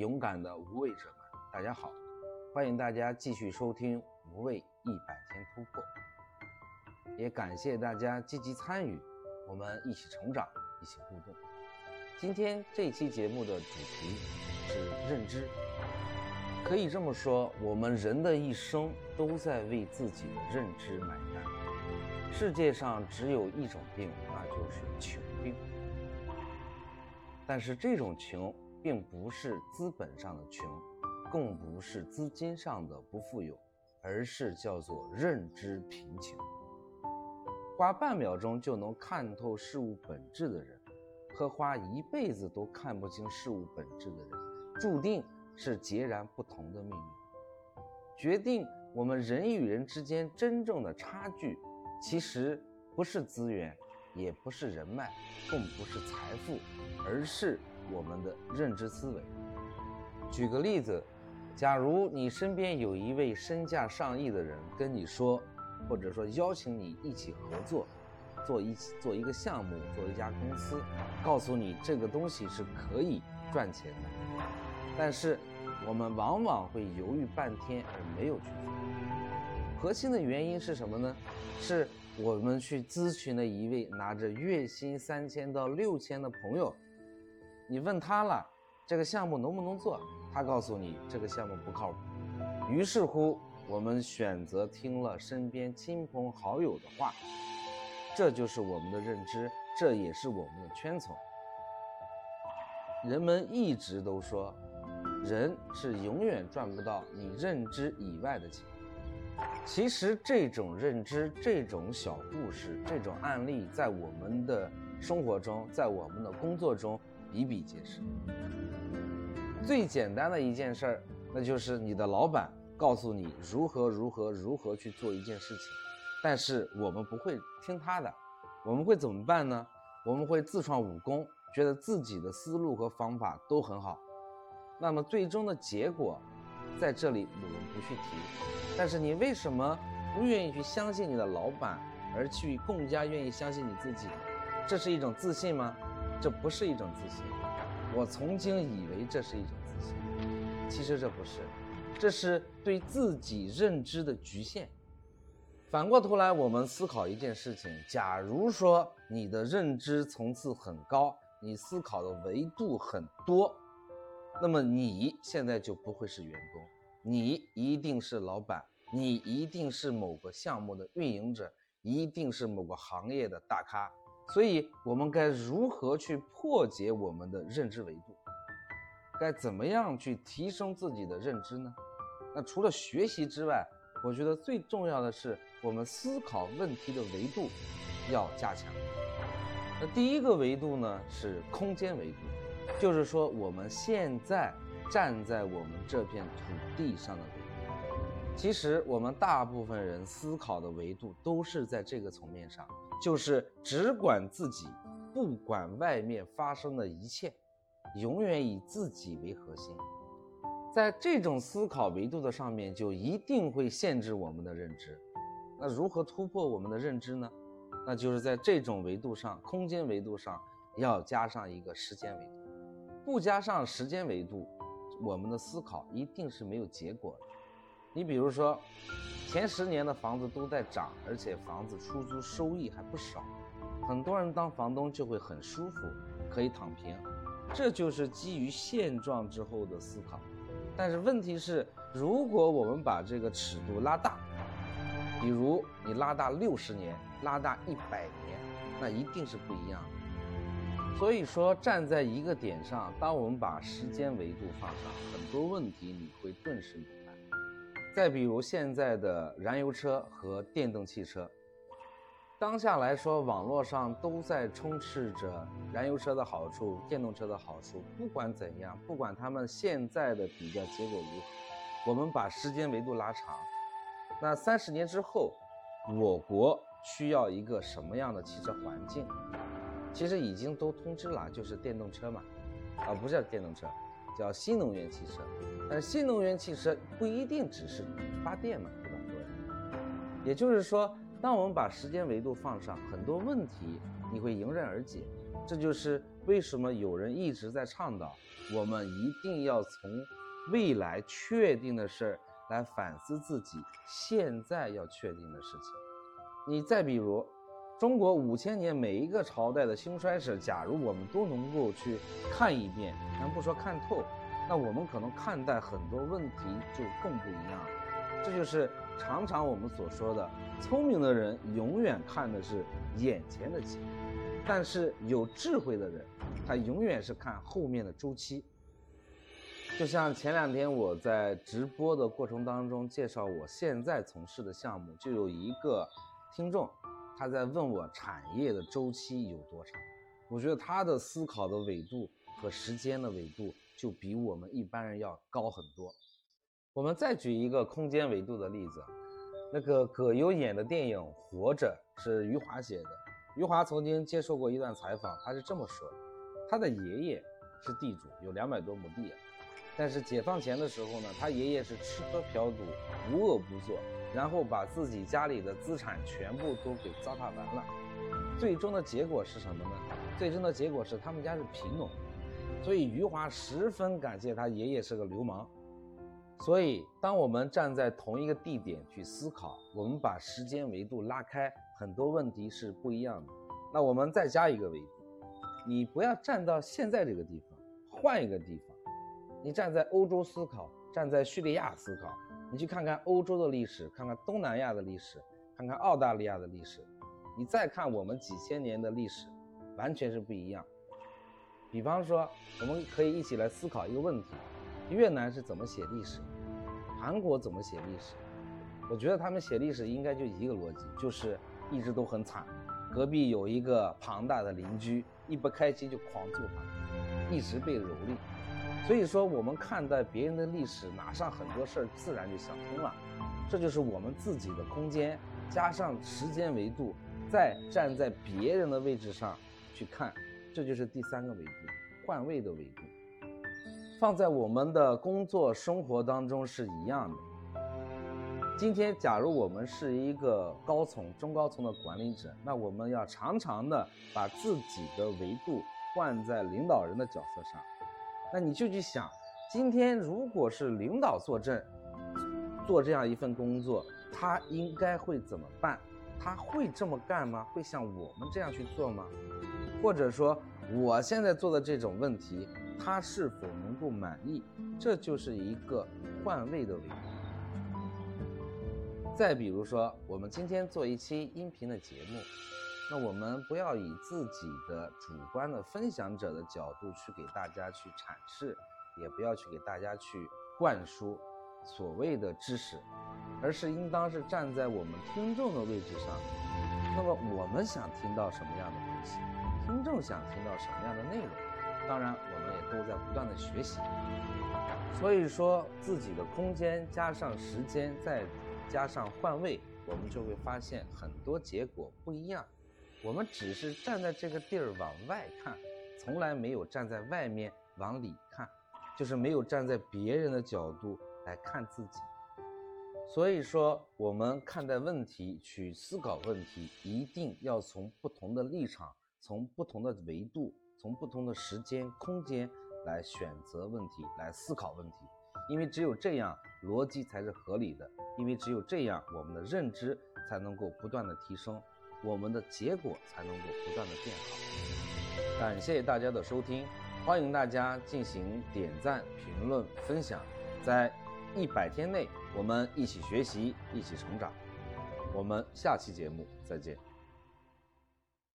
勇敢的无畏者们，大家好，欢迎大家继续收听《无畏一百天突破》，也感谢大家积极参与，我们一起成长，一起互动。今天这期节目的主题是认知，可以这么说，我们人的一生都在为自己的认知买单。世界上只有一种病，那就是穷病。但是这种穷，并不是资本上的穷，更不是资金上的不富有，而是叫做认知贫穷。花半秒钟就能看透事物本质的人，和花一辈子都看不清事物本质的人，注定是截然不同的命运。决定我们人与人之间真正的差距，其实不是资源。也不是人脉，更不是财富，而是我们的认知思维。举个例子，假如你身边有一位身价上亿的人跟你说，或者说邀请你一起合作，做一起做一个项目，做一家公司，告诉你这个东西是可以赚钱的，但是我们往往会犹豫半天而没有去做。核心的原因是什么呢？是。我们去咨询了一位拿着月薪三千到六千的朋友，你问他了这个项目能不能做，他告诉你这个项目不靠谱。于是乎，我们选择听了身边亲朋好友的话，这就是我们的认知，这也是我们的圈层。人们一直都说，人是永远赚不到你认知以外的钱。其实这种认知、这种小故事、这种案例，在我们的生活中，在我们的工作中比比皆是。最简单的一件事儿，那就是你的老板告诉你如何如何如何去做一件事情，但是我们不会听他的，我们会怎么办呢？我们会自创武功，觉得自己的思路和方法都很好。那么最终的结果，在这里我们不去提。但是你为什么不愿意去相信你的老板，而去更加愿意相信你自己？这是一种自信吗？这不是一种自信。我曾经以为这是一种自信，其实这不是，这是对自己认知的局限。反过头来，我们思考一件事情：假如说你的认知层次很高，你思考的维度很多，那么你现在就不会是员工，你一定是老板。你一定是某个项目的运营者，一定是某个行业的大咖，所以我们该如何去破解我们的认知维度？该怎么样去提升自己的认知呢？那除了学习之外，我觉得最重要的是我们思考问题的维度要加强。那第一个维度呢是空间维度，就是说我们现在站在我们这片土地上的维度。其实我们大部分人思考的维度都是在这个层面上，就是只管自己，不管外面发生的一切，永远以自己为核心。在这种思考维度的上面，就一定会限制我们的认知。那如何突破我们的认知呢？那就是在这种维度上，空间维度上要加上一个时间维度。不加上时间维度，我们的思考一定是没有结果的。你比如说，前十年的房子都在涨，而且房子出租收益还不少，很多人当房东就会很舒服，可以躺平，这就是基于现状之后的思考。但是问题是，如果我们把这个尺度拉大，比如你拉大六十年，拉大一百年，那一定是不一样的。所以说，站在一个点上，当我们把时间维度放上，很多问题你会顿时。再比如现在的燃油车和电动汽车，当下来说，网络上都在充斥着燃油车的好处、电动车的好处。不管怎样，不管他们现在的比较结果如何，我们把时间维度拉长，那三十年之后，我国需要一个什么样的汽车环境？其实已经都通知了，就是电动车嘛，啊，不是电动车。叫新能源汽车，呃新能源汽车不一定只是发电嘛，对吧？对。也就是说，当我们把时间维度放上，很多问题你会迎刃而解。这就是为什么有人一直在倡导我们一定要从未来确定的事儿来反思自己现在要确定的事情？你再比如，中国五千年每一个朝代的兴衰史，假如我们都能够去看一遍，咱不说看透，那我们可能看待很多问题就更不一样了。这就是常常我们所说的，聪明的人永远看的是眼前的景，但是有智慧的人，他永远是看后面的周期。就像前两天我在直播的过程当中介绍我现在从事的项目，就有一个。听众，他在问我产业的周期有多长？我觉得他的思考的纬度和时间的纬度就比我们一般人要高很多。我们再举一个空间维度的例子，那个葛优演的电影《活着》是余华写的。余华曾经接受过一段采访，他是这么说的：他的爷爷是地主，有两百多亩地，但是解放前的时候呢，他爷爷是吃喝嫖赌，无恶不作。然后把自己家里的资产全部都给糟蹋完了，最终的结果是什么呢？最终的结果是他们家是贫农，所以余华十分感谢他爷爷是个流氓。所以，当我们站在同一个地点去思考，我们把时间维度拉开，很多问题是不一样的。那我们再加一个维度，你不要站到现在这个地方，换一个地方，你站在欧洲思考，站在叙利亚思考。你去看看欧洲的历史，看看东南亚的历史，看看澳大利亚的历史，你再看我们几千年的历史，完全是不一样。比方说，我们可以一起来思考一个问题：越南是怎么写历史？韩国怎么写历史？我觉得他们写历史应该就一个逻辑，就是一直都很惨，隔壁有一个庞大的邻居，一不开心就狂揍他，一直被蹂躏。所以说，我们看待别人的历史，马上很多事儿自然就想通了。这就是我们自己的空间，加上时间维度，再站在别人的位置上去看，这就是第三个维度，换位的维度。放在我们的工作生活当中是一样的。今天，假如我们是一个高层、中高层的管理者，那我们要常常的把自己的维度换在领导人的角色上。那你就去想，今天如果是领导坐镇，做这样一份工作，他应该会怎么办？他会这么干吗？会像我们这样去做吗？或者说，我现在做的这种问题，他是否能够满意？这就是一个换位的维度。再比如说，我们今天做一期音频的节目。那我们不要以自己的主观的分享者的角度去给大家去阐释，也不要去给大家去灌输所谓的知识，而是应当是站在我们听众的位置上。那么我们想听到什么样的东西，真正想听到什么样的内容，当然我们也都在不断的学习。所以说，自己的空间加上时间，再加上换位，我们就会发现很多结果不一样。我们只是站在这个地儿往外看，从来没有站在外面往里看，就是没有站在别人的角度来看自己。所以说，我们看待问题、去思考问题，一定要从不同的立场、从不同的维度、从不同的时间、空间来选择问题、来思考问题。因为只有这样，逻辑才是合理的。因为只有这样，我们的认知才能够不断的提升。我们的结果才能够不断的变好。感谢大家的收听，欢迎大家进行点赞、评论、分享。在一百天内，我们一起学习，一起成长。我们下期节目再见。